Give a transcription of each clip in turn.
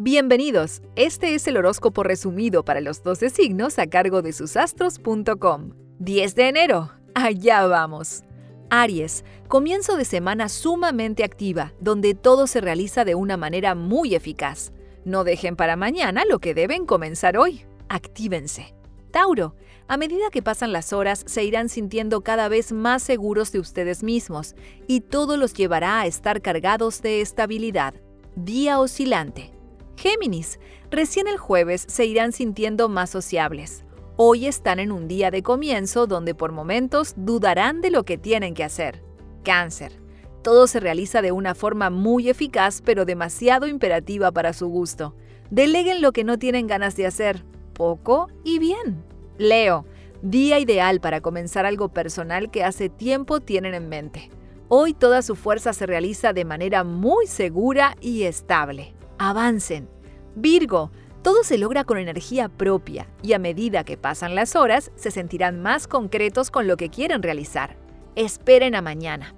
Bienvenidos, este es el horóscopo resumido para los 12 signos a cargo de susastros.com. 10 de enero, allá vamos. Aries, comienzo de semana sumamente activa, donde todo se realiza de una manera muy eficaz. No dejen para mañana lo que deben comenzar hoy. Actívense. Tauro, a medida que pasan las horas se irán sintiendo cada vez más seguros de ustedes mismos y todo los llevará a estar cargados de estabilidad. Día oscilante. Géminis, recién el jueves se irán sintiendo más sociables. Hoy están en un día de comienzo donde por momentos dudarán de lo que tienen que hacer. Cáncer. Todo se realiza de una forma muy eficaz pero demasiado imperativa para su gusto. Deleguen lo que no tienen ganas de hacer, poco y bien. Leo, día ideal para comenzar algo personal que hace tiempo tienen en mente. Hoy toda su fuerza se realiza de manera muy segura y estable avancen. Virgo, todo se logra con energía propia y a medida que pasan las horas se sentirán más concretos con lo que quieren realizar. Esperen a mañana.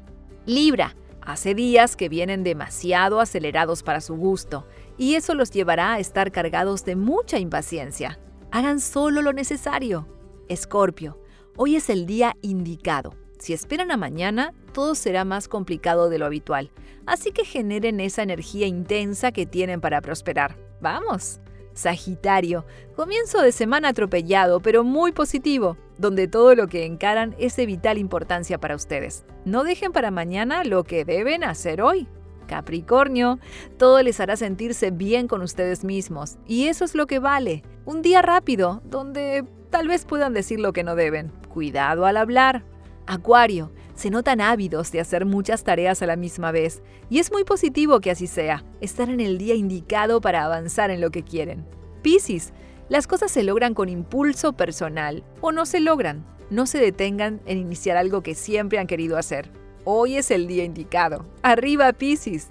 Libra, hace días que vienen demasiado acelerados para su gusto y eso los llevará a estar cargados de mucha impaciencia. Hagan solo lo necesario. Escorpio, hoy es el día indicado si esperan a mañana, todo será más complicado de lo habitual, así que generen esa energía intensa que tienen para prosperar. ¡Vamos! Sagitario, comienzo de semana atropellado, pero muy positivo, donde todo lo que encaran es de vital importancia para ustedes. No dejen para mañana lo que deben hacer hoy. Capricornio, todo les hará sentirse bien con ustedes mismos, y eso es lo que vale. Un día rápido, donde tal vez puedan decir lo que no deben. Cuidado al hablar. Acuario, se notan ávidos de hacer muchas tareas a la misma vez, y es muy positivo que así sea, estar en el día indicado para avanzar en lo que quieren. Piscis, las cosas se logran con impulso personal o no se logran. No se detengan en iniciar algo que siempre han querido hacer. Hoy es el día indicado. Arriba, Piscis.